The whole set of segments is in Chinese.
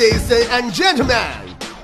Ladies and gentlemen，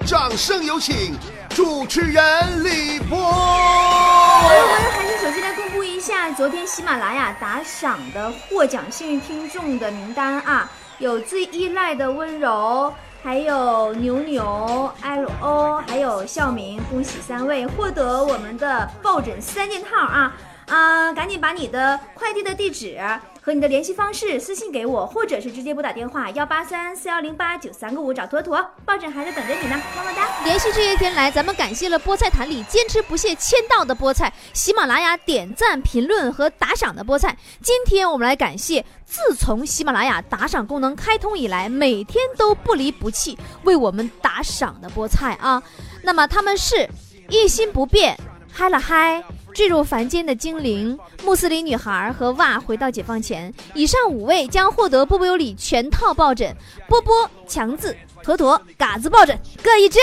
掌声有请主持人李波。我们还是首先来公布一下昨天喜马拉雅打赏的获奖幸运听众的名单啊，有最依赖的温柔，还有牛牛、L O，还有笑明，恭喜三位获得我们的抱枕三件套啊！啊，赶紧把你的快递的地址和你的联系方式私信给我，或者是直接拨打电话幺八三四幺零八九三个五找坨坨，抱枕还在等着你呢，么么哒！连续这些天来，咱们感谢了菠菜坛里坚持不懈签到的菠菜，喜马拉雅点赞、评论和打赏的菠菜。今天我们来感谢，自从喜马拉雅打赏功能开通以来，每天都不离不弃为我们打赏的菠菜啊。那么他们是一心不变，嗨了嗨。坠入凡间的精灵、穆斯林女孩和哇回到解放前，以上五位将获得波波有理全套抱枕，波波、强子、坨坨、嘎子抱枕各一只。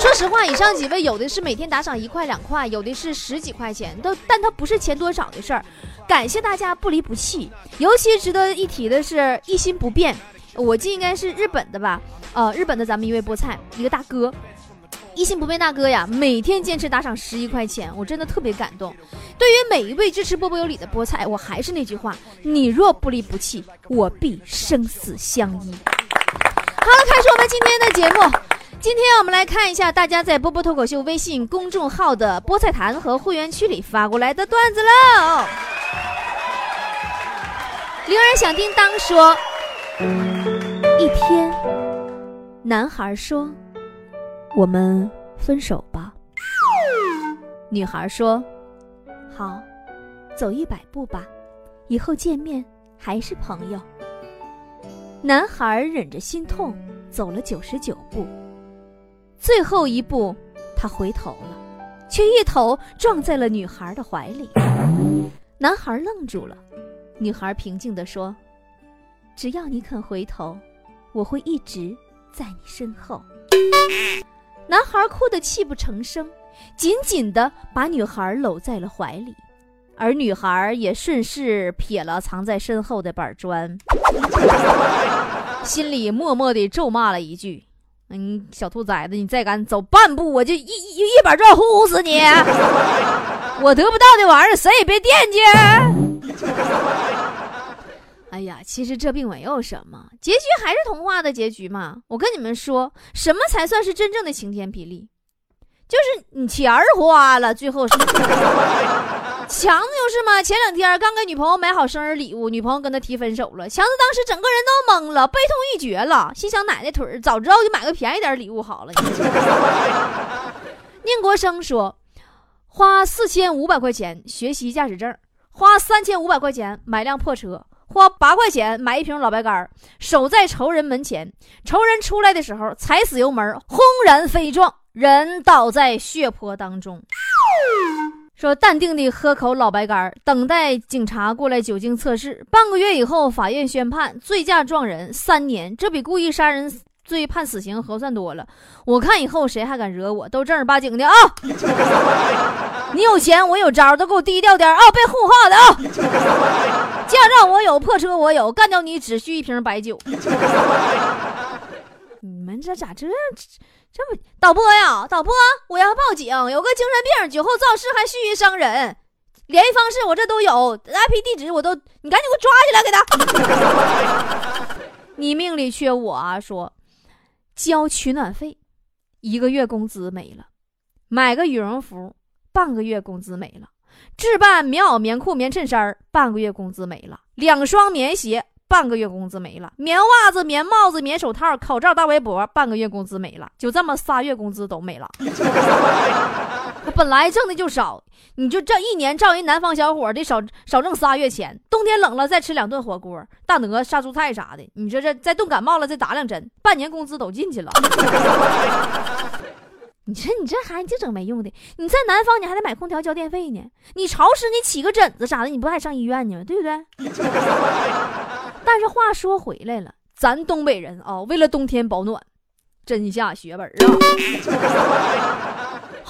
说实话，以上几位有的是每天打赏一块两块，有的是十几块钱，都但他不是钱多少的事儿。感谢大家不离不弃，尤其值得一提的是一心不变。我记应该是日本的吧？呃，日本的咱们一位菠菜，一个大哥。一心不变大哥呀，每天坚持打赏十一块钱，我真的特别感动。对于每一位支持波波有理的菠菜，我还是那句话：你若不离不弃，我必生死相依。好了，开始我们今天的节目。今天我们来看一下大家在波波脱口秀微信公众号的菠菜坛和会员区里发过来的段子喽。铃儿响叮当说：一天，男孩说。我们分手吧。女孩说：“好，走一百步吧，以后见面还是朋友。”男孩忍着心痛走了九十九步，最后一步，他回头了，却一头撞在了女孩的怀里。男孩愣住了，女孩平静地说：“只要你肯回头，我会一直在你身后。”男孩哭得泣不成声，紧紧地把女孩搂在了怀里，而女孩也顺势撇了藏在身后的板砖，心里默默地咒骂了一句：“嗯，小兔崽子，你再敢走半步，我就一一一板砖呼死你！我得不到的玩意儿，谁也别惦记。”哎呀，其实这并没有什么，结局还是童话的结局嘛。我跟你们说，什么才算是真正的晴天霹雳？就是你钱儿花了，最后是 强子就是嘛。前两天刚给女朋友买好生日礼物，女朋友跟他提分手了，强子当时整个人都懵了，悲痛欲绝了，心想奶奶腿儿，早知道就买个便宜点礼物好了。宁国生说，花四千五百块钱学习驾驶证，花三千五百块钱买辆破车。花八块钱买一瓶老白干守在仇人门前。仇人出来的时候，踩死油门，轰然飞撞，人倒在血泊当中。说淡定的喝口老白干等待警察过来酒精测试。半个月以后，法院宣判醉驾撞人三年，这比故意杀人罪判死刑合算多了。我看以后谁还敢惹我，都正儿八经的啊！你有钱，我有招，都给我低调点啊！别胡话的啊！驾照我有，破车我有，干掉你只需一瓶白酒。你们这咋这这不导播呀？导播，我要报警，有个精神病，酒后肇事还蓄意伤人，联系方式我这都有，IP 地址我都，你赶紧给我抓起来，给他。你命里缺我啊！说交取暖费，一个月工资没了；买个羽绒服。半个月工资没了，置办棉袄、棉裤、棉衬衫半个月工资没了，两双棉鞋，半个月工资没了，棉袜子、棉帽子、棉手套、口罩、大围脖，半个月工资没了，就这么仨月工资都没了。本来挣的就少，你就这一年照人南方小伙得少少挣仨月钱。冬天冷了再吃两顿火锅、大鹅、杀猪菜啥的，你说这再冻感冒了再打两针，半年工资都进去了。你说你这孩子净整没用的！你在南方，你还得买空调交电费呢。你潮湿，你起个疹子啥的，你不还上医院呢吗？对不对？但是话说回来了，咱东北人啊，为了冬天保暖，真下血本啊！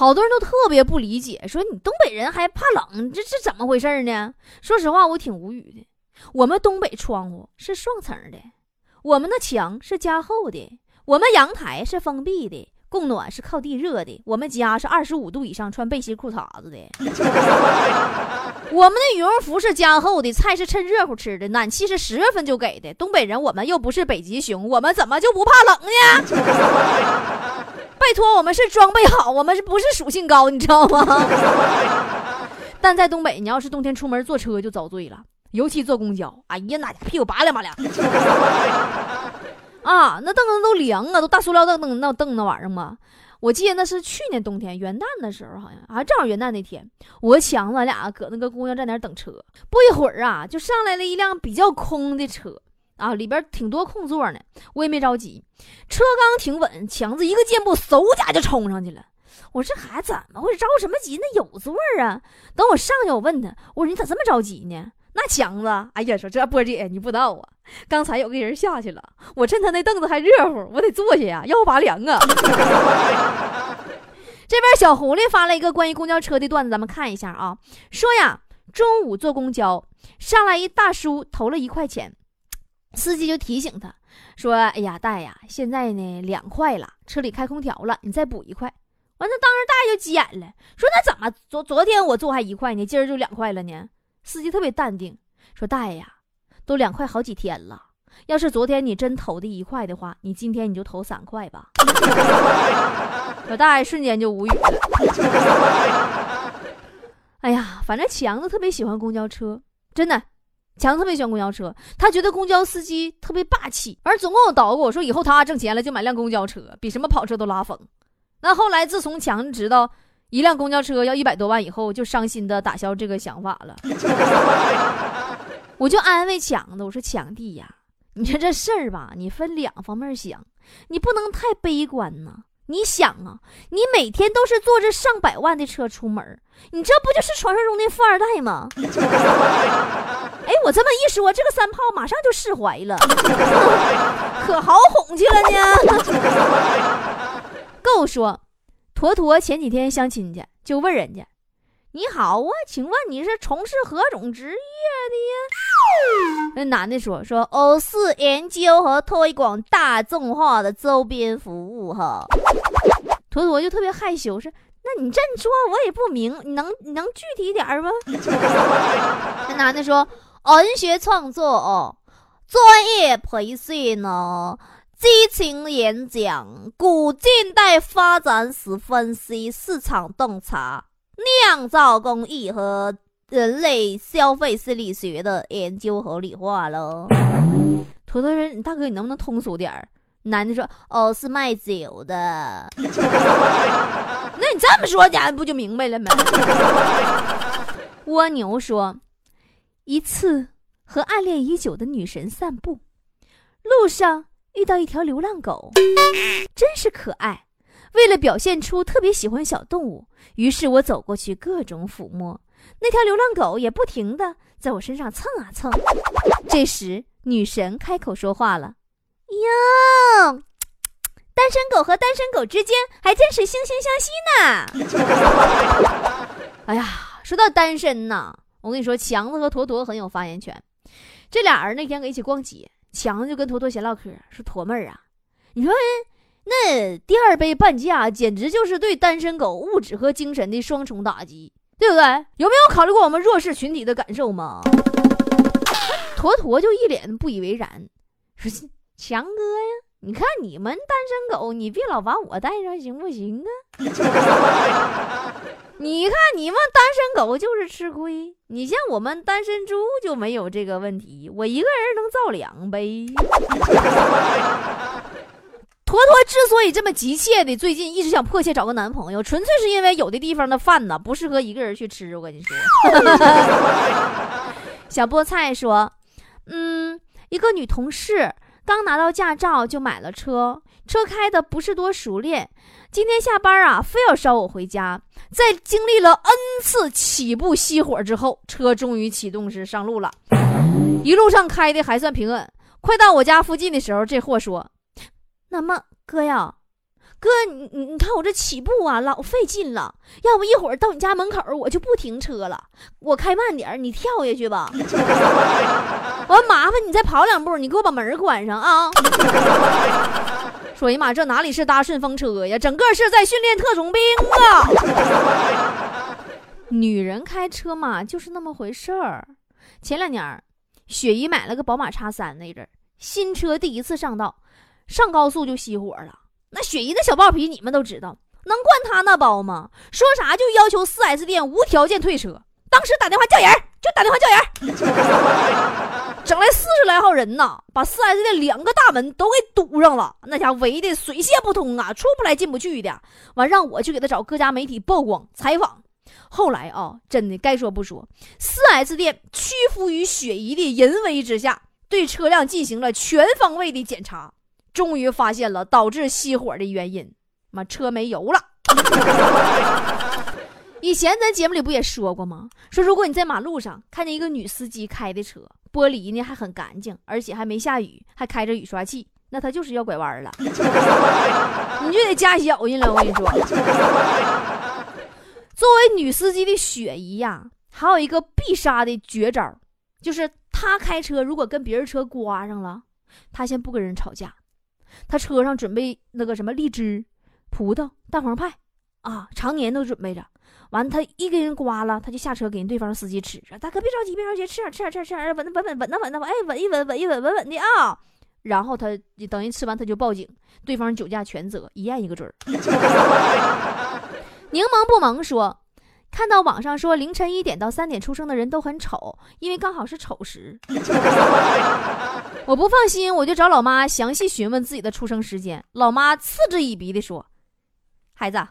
好多人都特别不理解，说你东北人还怕冷，这是怎么回事呢？说实话，我挺无语的。我们东北窗户是双层的，我们的墙是加厚的，我们阳台是封闭的，供暖是靠地热的，我们家是二十五度以上穿背心裤衩子的。我们的羽绒服是加厚的，菜是趁热乎吃的，暖气是十月份就给的。东北人，我们又不是北极熊，我们怎么就不怕冷呢？拜托，我们是装备好，我们是不是属性高？你知道吗？但在东北，你要是冬天出门坐车就遭罪了，尤其坐公交，哎呀，那屁股拔凉拔凉。啊，那凳子都凉啊，都大塑料凳凳那凳那玩意儿吗？我记得那是去年冬天元旦的时候，好像啊，正好元旦那天，我和强子俩搁那个公交站那等车，不一会儿啊，就上来了一辆比较空的车啊，里边挺多空座呢。我也没着急，车刚停稳，强子一个箭步，嗖家就冲上去了。我说这孩子怎么回事？着什么急？那有座啊！等我上去，我问他，我说你咋这么着急呢？那强子，哎呀，说这波姐你不知道啊，刚才有个人下去了，我趁他那凳子还热乎，我得坐下呀，要拔凉啊。这边小狐狸发了一个关于公交车的段子，咱们看一下啊。说呀，中午坐公交，上来一大叔投了一块钱，司机就提醒他说：“哎呀，大爷，现在呢两块了，车里开空调了，你再补一块。”完，他当时大爷就急眼了，说：“那怎么昨昨天我坐还一块呢，今儿就两块了呢？”司机特别淡定，说：“大爷呀，都两块好几天了。要是昨天你真投的一块的话，你今天你就投三块吧。”我大爷瞬间就无语了。哎呀，反正强子特别喜欢公交车，真的，强子特别喜欢公交车。他觉得公交司机特别霸气，而总跟我捣鼓我说，以后他挣钱了就买辆公交车，比什么跑车都拉风。那后来自从强子知道。一辆公交车要一百多万，以后就伤心的打消这个想法了。我就安慰强子，我说强弟呀，你说这事儿吧，你分两方面想，你不能太悲观呐。你想啊，你每天都是坐着上百万的车出门，你这不就是传说中的富二代吗？哎，我这么一说，这个三炮马上就释怀了，可好哄去了呢。够说。坨坨前几天相亲去，就问人家：“你好啊，请问你是从事何种职业的呀？”那男的说：“说我是研究和推广大众化的周边服务。”哈，坨坨就特别害羞说：“那你这么说，我也不明，你能你能具体点儿吗？” 那男的说：“文学创作哦，专业培训呢。”激情演讲，古近代发展史分析，市场洞察，酿造工艺和人类消费心理学的研究合理化喽。坨坨说：“大哥，你能不能通俗点儿？”男的说：“哦，是卖酒的。”那你这么说，家不就明白了吗？蜗牛说：“一次和暗恋已久的女神散步，路上。”遇到一条流浪狗，真是可爱。为了表现出特别喜欢小动物，于是我走过去各种抚摸。那条流浪狗也不停地在我身上蹭啊蹭。这时，女神开口说话了：“哟，单身狗和单身狗之间还真是惺惺相惜呢。”哎呀，说到单身呢，我跟你说，强子和坨坨很有发言权。这俩人那天搁一起逛街。强子就跟坨坨闲唠嗑，说：“坨妹儿啊，你说那第二杯半价，简直就是对单身狗物质和精神的双重打击，对不对？有没有考虑过我们弱势群体的感受吗？”坨坨就一脸不以为然，说：“强哥呀，你看你们单身狗，你别老把我带上，行不行啊？” 你看，你们单身狗就是吃亏。你像我们单身猪就没有这个问题，我一个人能造两杯。坨坨之所以这么急切的，最近一直想迫切找个男朋友，纯粹是因为有的地方的饭呢不适合一个人去吃。我跟你说，小菠菜说，嗯，一个女同事刚拿到驾照就买了车，车开的不是多熟练。今天下班啊，非要捎我回家。在经历了 n 次起步熄火之后，车终于启动时上路了。一路上开的还算平稳。快到我家附近的时候，这货说：“那么哥呀，哥，你你你看我这起步啊，老费劲了。要不一会儿到你家门口，我就不停车了。我开慢点，你跳下去吧。”我麻烦你再跑两步，你给我把门关上啊！说呀妈，这哪里是搭顺风车呀，整个是在训练特种兵啊！女人开车嘛，就是那么回事儿。前两年，雪姨买了个宝马叉三，那阵新车第一次上道，上高速就熄火了。那雪姨的小暴脾，你们都知道，能惯他那包吗？说啥就要求四 S 店无条件退车。当时打电话叫人，就打电话叫人，整来四十来号人呐，把四 S 店两个大门都给堵上了，那家围的水泄不通啊，出不来进不去的。完让我去给他找各家媒体曝光采访。后来啊，真的该说不说，四 S 店屈服于雪姨的淫威之下，对车辆进行了全方位的检查，终于发现了导致熄火的原因，妈车没油了。以前咱节目里不也说过吗？说如果你在马路上看见一个女司机开的车，玻璃呢还很干净，而且还没下雨，还开着雨刷器，那她就是要拐弯了，你就得加小心了。我跟你说，作为女司机的雪姨呀，还有一个必杀的绝招，就是她开车如果跟别人车刮上了，她先不跟人吵架，他车上准备那个什么荔枝、葡萄、蛋黄派啊，常年都准备着。完了，他一给人刮了，他就下车给人对方司机吃。说：“大哥别着急，别着急，吃点吃点吃点吃点，稳稳稳稳稳当稳当稳，哎，稳一稳稳一稳稳稳的啊。”然后他等于吃完，他就报警，对方酒驾全责，一验一个准儿。柠檬不萌说：“看到网上说凌晨一点到三点出生的人都很丑，因为刚好是丑时。我不放心，我就找老妈详细询问自己的出生时间。老妈嗤之以鼻的说：‘孩子。’”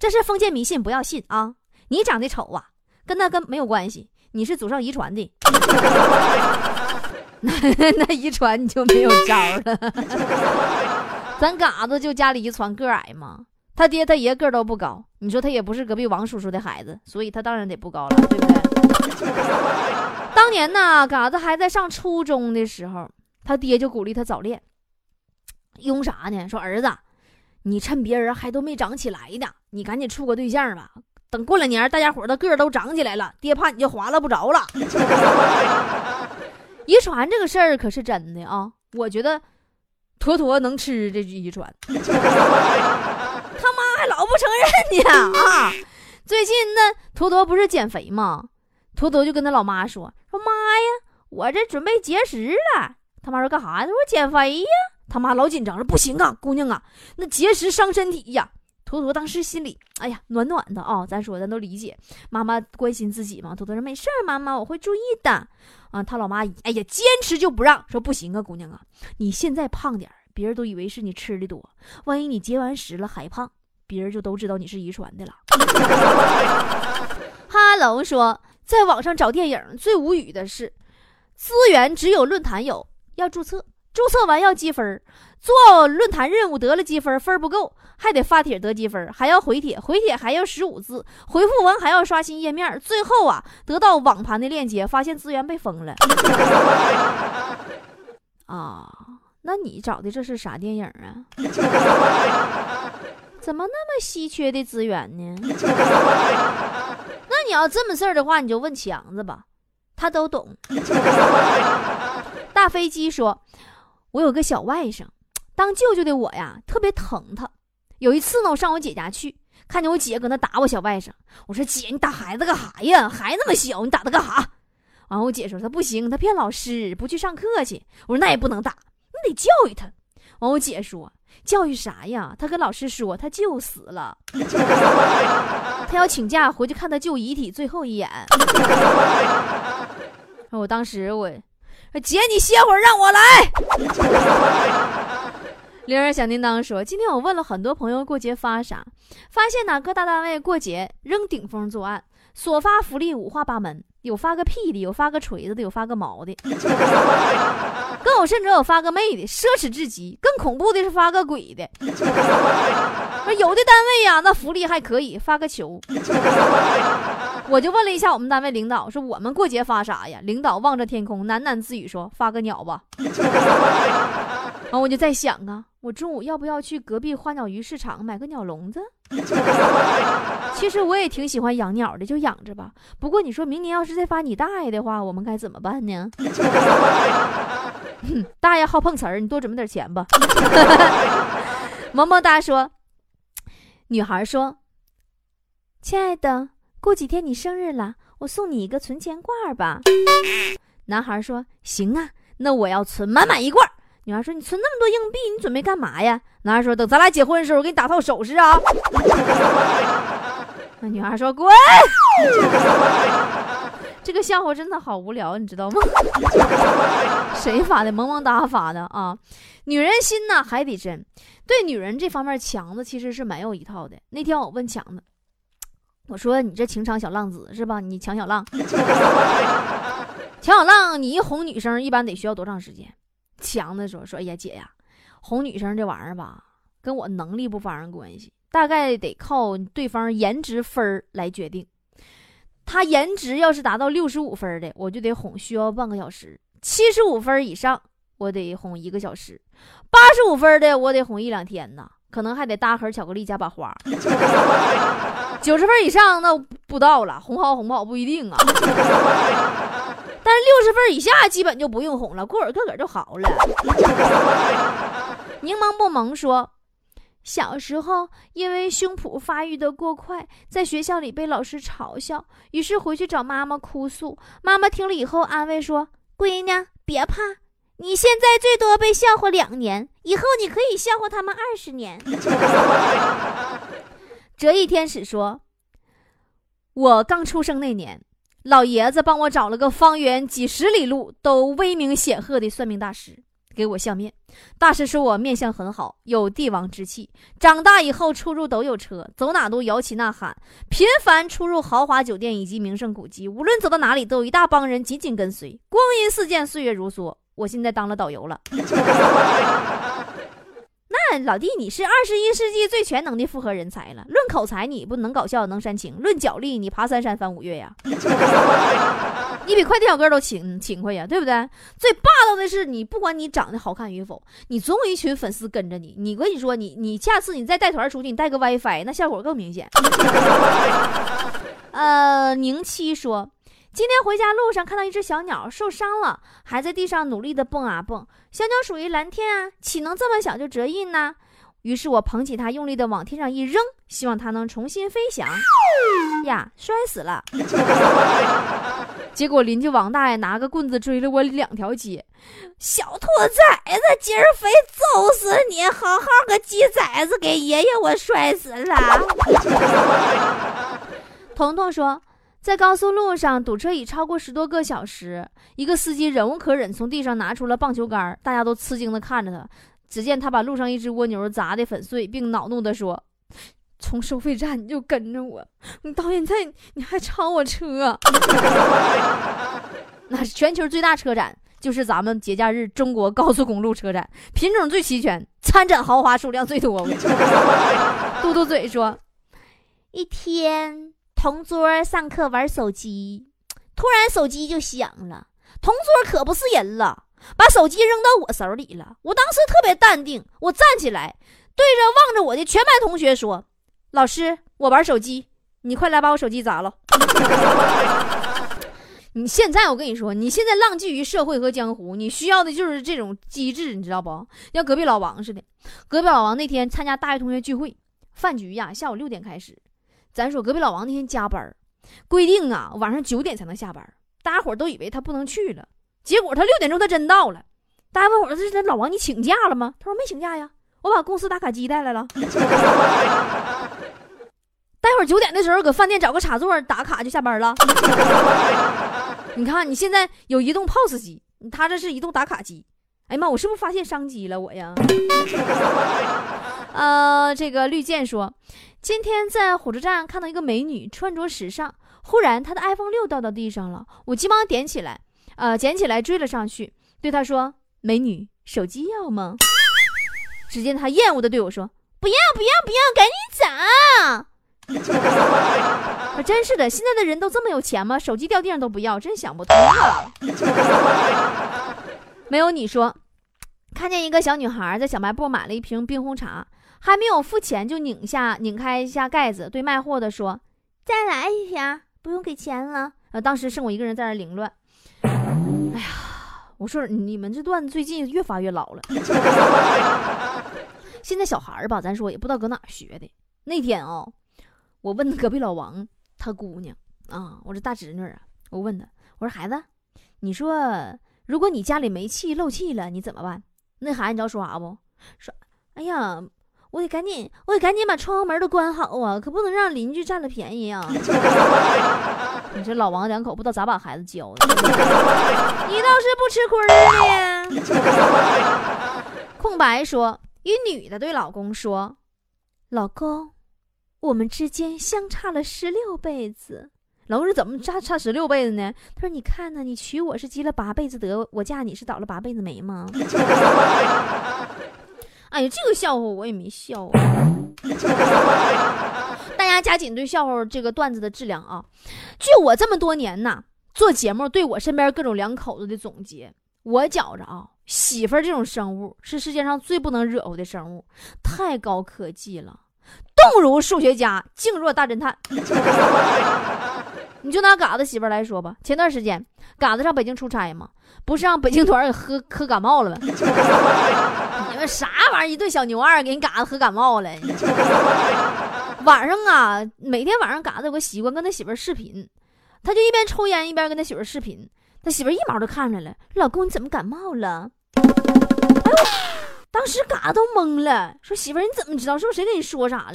这是封建迷信，不要信啊！你长得丑啊，跟那跟没有关系，你是祖上遗传的。那那遗传你就没有招了。咱嘎子就家里遗传个矮嘛，他爹他爷个都不高，你说他也不是隔壁王叔叔的孩子，所以他当然得不高了，对不对？当年呢，嘎子还在上初中的时候，他爹就鼓励他早恋，用啥呢？说儿子。你趁别人还都没长起来呢，你赶紧处个对象吧。等过两年，大家伙的个都长起来了，爹怕你就划拉不着了。遗传这个事儿可是真的啊，我觉得坨坨能吃这遗传。他妈还老不承认呢啊！最近那坨坨不是减肥吗？坨坨就跟他老妈说：“说妈呀，我这准备节食了。”他妈说干啥呀？他说减肥呀。他妈老紧张了，不行啊，姑娘啊，那节食伤身体呀。坨坨当时心里，哎呀，暖暖的啊。咱说，咱都理解，妈妈关心自己嘛。坨坨说没事儿，妈妈我会注意的。啊，他老妈，哎呀，坚持就不让，说不行啊，姑娘啊，你现在胖点别人都以为是你吃的多，万一你节完食了还胖，别人就都知道你是遗传的了。哈喽说，在网上找电影最无语的是，资源只有论坛有，要注册。注册完要积分，做论坛任务得了积分，分不够还得发帖得积分，还要回帖，回帖还要十五字，回复完还要刷新页面，最后啊得到网盘的链接，发现资源被封了。啊，那你找的这是啥电影啊？怎么那么稀缺的资源呢？那你要这么事儿的话，你就问强子吧，他都懂。大飞机说。我有个小外甥，当舅舅的我呀，特别疼他。有一次呢，我上我姐家去，看见我姐搁那打我小外甥。我说：“姐，你打孩子干啥呀？孩子那么小，你打他干啥？”完，我姐说：“他不行，他骗老师，不去上课去。”我说：“那也不能打，你得教育他。”完，我姐说：“教育啥呀？他跟老师说他舅死了，他要请假回去看他舅遗体最后一眼。”我当时我。姐，你歇会儿，让我来。铃儿响叮当说：“今天我问了很多朋友过节发啥，发现哪各大单位过节扔顶风作案，所发福利五花八门，有发个屁的，有发个锤子的，有发个毛的，更有甚者有发个妹的，奢侈至极。更恐怖的是发个鬼的。说有的单位呀，那福利还可以，发个球。”我就问了一下我们单位领导，说我们过节发啥呀？领导望着天空，喃喃自语说：“发个鸟吧。”完我就在想啊，我中午要不要去隔壁花鸟鱼市场买个鸟笼子？其实我也挺喜欢养鸟的，就养着吧。不过你说明年要是再发你大爷的话，我们该怎么办呢？大爷好碰瓷儿，你多准备点钱吧。萌萌哒说，女孩说：“亲爱的，过几天你生日了，我送你一个存钱罐吧。”男孩说：“行啊，那我要存满满一罐。”女孩说：“你存那么多硬币，你准备干嘛呀？”男孩说：“等咱俩结婚的时候，我给你打套首饰啊。”那女孩说：“滚！” 这个笑话真的好无聊，你知道吗？谁发的？萌萌哒发的啊！女人心呐，海底针。对女人这方面，强子其实是蛮有一套的。那天我问强子，我说：“你这情场小浪子是吧？你强小浪，强小浪，你一哄女生一般得需要多长时间？”强子说：“说哎呀，姐呀，哄女生这玩意儿吧，跟我能力不发生关系，大概得靠对方颜值分儿来决定。他颜值要是达到六十五分的，我就得哄需要半个小时；七十五分以上，我得哄一个小时；八十五分的，我得哄一两天呢，可能还得搭盒巧克力加把花。九十分以上那不到了，哄好哄不好不一定啊。”但是六十分以下基本就不用哄了，过会儿个个就好了。柠檬不萌说，小时候因为胸脯发育的过快，在学校里被老师嘲笑，于是回去找妈妈哭诉。妈妈听了以后安慰说：“闺女，别怕，你现在最多被笑话两年，以后你可以笑话他们二十年。”折翼天使说：“我刚出生那年。”老爷子帮我找了个方圆几十里路都威名显赫的算命大师，给我相面。大师说我面相很好，有帝王之气。长大以后出入都有车，走哪都摇旗呐喊，频繁出入豪华酒店以及名胜古迹。无论走到哪里，都有一大帮人紧紧跟随。光阴似箭，岁月如梭。我现在当了导游了。老弟，你是二十一世纪最全能的复合人才了。论口才，你不能搞笑，能煽情；论脚力，你爬三山翻五岳呀。你比快递小哥都勤勤快呀，对不对？最霸道的是你，不管你长得好看与否，你总有一群粉丝跟着你。你跟你说，你你下次你再带团出去，你带个 WiFi，那效果更明显。呃，宁七说。今天回家路上看到一只小鸟受伤了，还在地上努力的蹦啊蹦。小鸟属于蓝天啊，岂能这么小就折翼呢？于是我捧起它，用力的往天上一扔，希望它能重新飞翔。呀，摔死了！结果邻居王大爷拿个棍子追了我两条街。小兔崽子，今儿非揍死你！好好个鸡崽子，给爷爷我摔死了。彤彤说。在高速路上堵车已超过十多个小时，一个司机忍无可忍，从地上拿出了棒球杆，大家都吃惊地看着他。只见他把路上一只蜗牛砸得粉碎，并恼怒地说：“从收费站你就跟着我，你到现在你还超我车！那全球最大车展就是咱们节假日中国高速公路车展，品种最齐全，参展豪华数量最多。” 嘟嘟嘴说：“一天。”同桌上课玩手机，突然手机就响了。同桌可不是人了，把手机扔到我手里了。我当时特别淡定，我站起来，对着望着我的全班同学说：“老师，我玩手机，你快来把我手机砸了。”你现在我跟你说，你现在浪迹于社会和江湖，你需要的就是这种机智，你知道不？像隔壁老王似的。隔壁老王那天参加大学同学聚会，饭局呀，下午六点开始。咱说隔壁老王那天加班，规定啊晚上九点才能下班，大家伙都以为他不能去了，结果他六点钟他真到了。大家问我这是老王你请假了吗？他说没请假呀，我把公司打卡机带来了。待会儿九点的时候搁饭店找个插座打卡就下班了。你看你现在有移动 POS 机，他这是移动打卡机。哎呀妈，我是不是发现商机了我呀？呃，这个绿箭说。今天在火车站看到一个美女穿着时尚，忽然她的 iPhone 六掉到地上了，我急忙捡起来，呃，捡起来追了上去，对她说：“美女，手机要吗？”只见她厌恶的对我说：“不要不要不要，赶紧走！” 真是的，现在的人都这么有钱吗？手机掉地上都不要，真想不通啊！没有你说。看见一个小女孩在小卖部买了一瓶冰红茶，还没有付钱就拧下拧开一下盖子，对卖货的说：“再来一瓶，不用给钱了。”呃，当时剩我一个人在那凌乱。哎呀，我说你们这段子最近越发越老了。现在小孩儿吧，咱说也不知道搁哪学的。那天啊，我问隔壁老王他姑娘啊，我这大侄女啊，我问他，我说孩子，你说如果你家里煤气漏气了，你怎么办？那孩子你知道说啥不？说，哎呀，我得赶紧，我得赶紧把窗户门都关好啊，可不能让邻居占了便宜啊！你这老王两口不知道咋把孩子教的，你倒是不吃亏呢。空白说，一女的对老公说：“老公，我们之间相差了十六辈子。”老公说：“怎么差差十六辈子呢？”他说：“你看呢，你娶我是积了八辈子德，我嫁你是倒了八辈子霉吗？”哎呀，这个笑话我也没笑啊！大家加紧对笑话这个段子的质量啊！据我这么多年呐做节目，对我身边各种两口子的总结，我觉着啊，媳妇儿这种生物是世界上最不能惹乎的生物，太高科技了，动如数学家，静若大侦探。你就拿嘎子媳妇来说吧，前段时间嘎子上北京出差嘛，不是让北京团给喝喝感冒了吗？你们啥玩意儿？一顿小牛二给你嘎子喝感冒了。晚上啊，每天晚上嘎子有个习惯，跟他媳妇儿视频，他就一边抽烟一边跟他媳妇儿视频，他媳妇儿一毛都看出来了，老公你怎么感冒了？哎呦，当时嘎子都懵了，说媳妇儿你怎么知道？是不是谁跟你说啥了？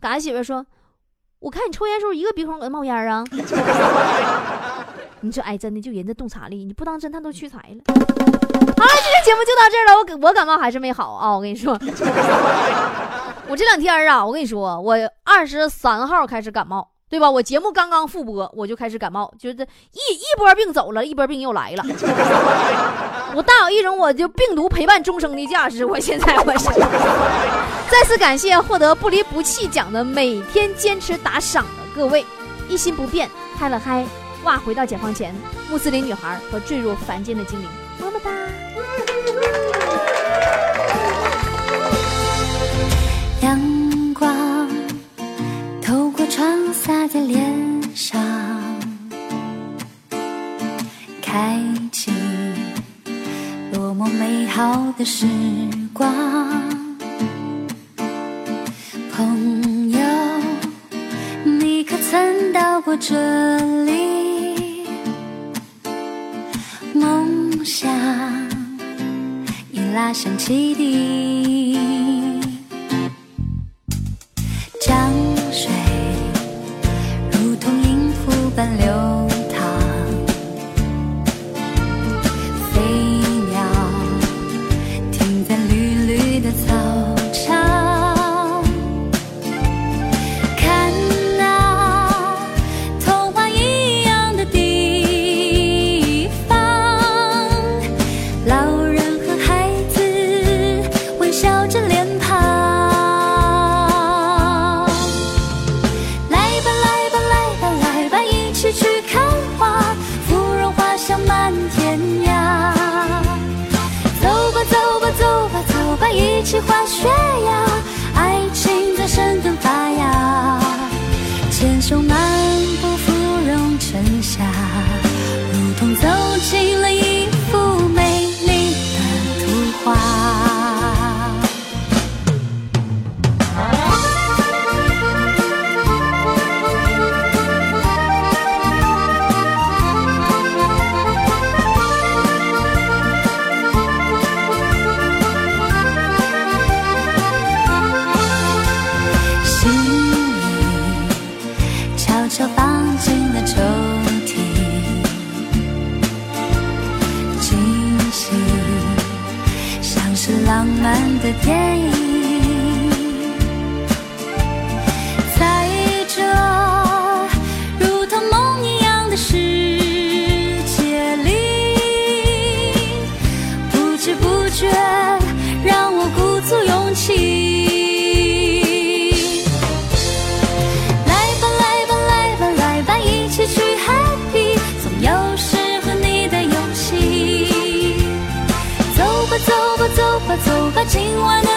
嘎子媳妇儿说。我看你抽烟时候一个鼻孔搁那冒烟啊！你说哎，真的就人这洞察力，你不当侦探都屈才了。好了，今天节目就到这儿了。我感我感冒还是没好啊，我跟你说，我这两天啊，我跟你说，我二十三号开始感冒。对吧？我节目刚刚复播，我就开始感冒，就是一一波病走了，一波病又来了。我大有一种我就病毒陪伴终生的价值。我现在我是再次感谢获得不离不弃奖的每天坚持打赏的各位，一心不变，嗨了嗨，哇！回到解放前，穆斯林女孩和坠入凡间的精灵，么么哒。阳光透过窗。洒在脸上，开启多么美好的时光。朋友，你可曾到过这里？梦想已拉响汽笛。今晚的。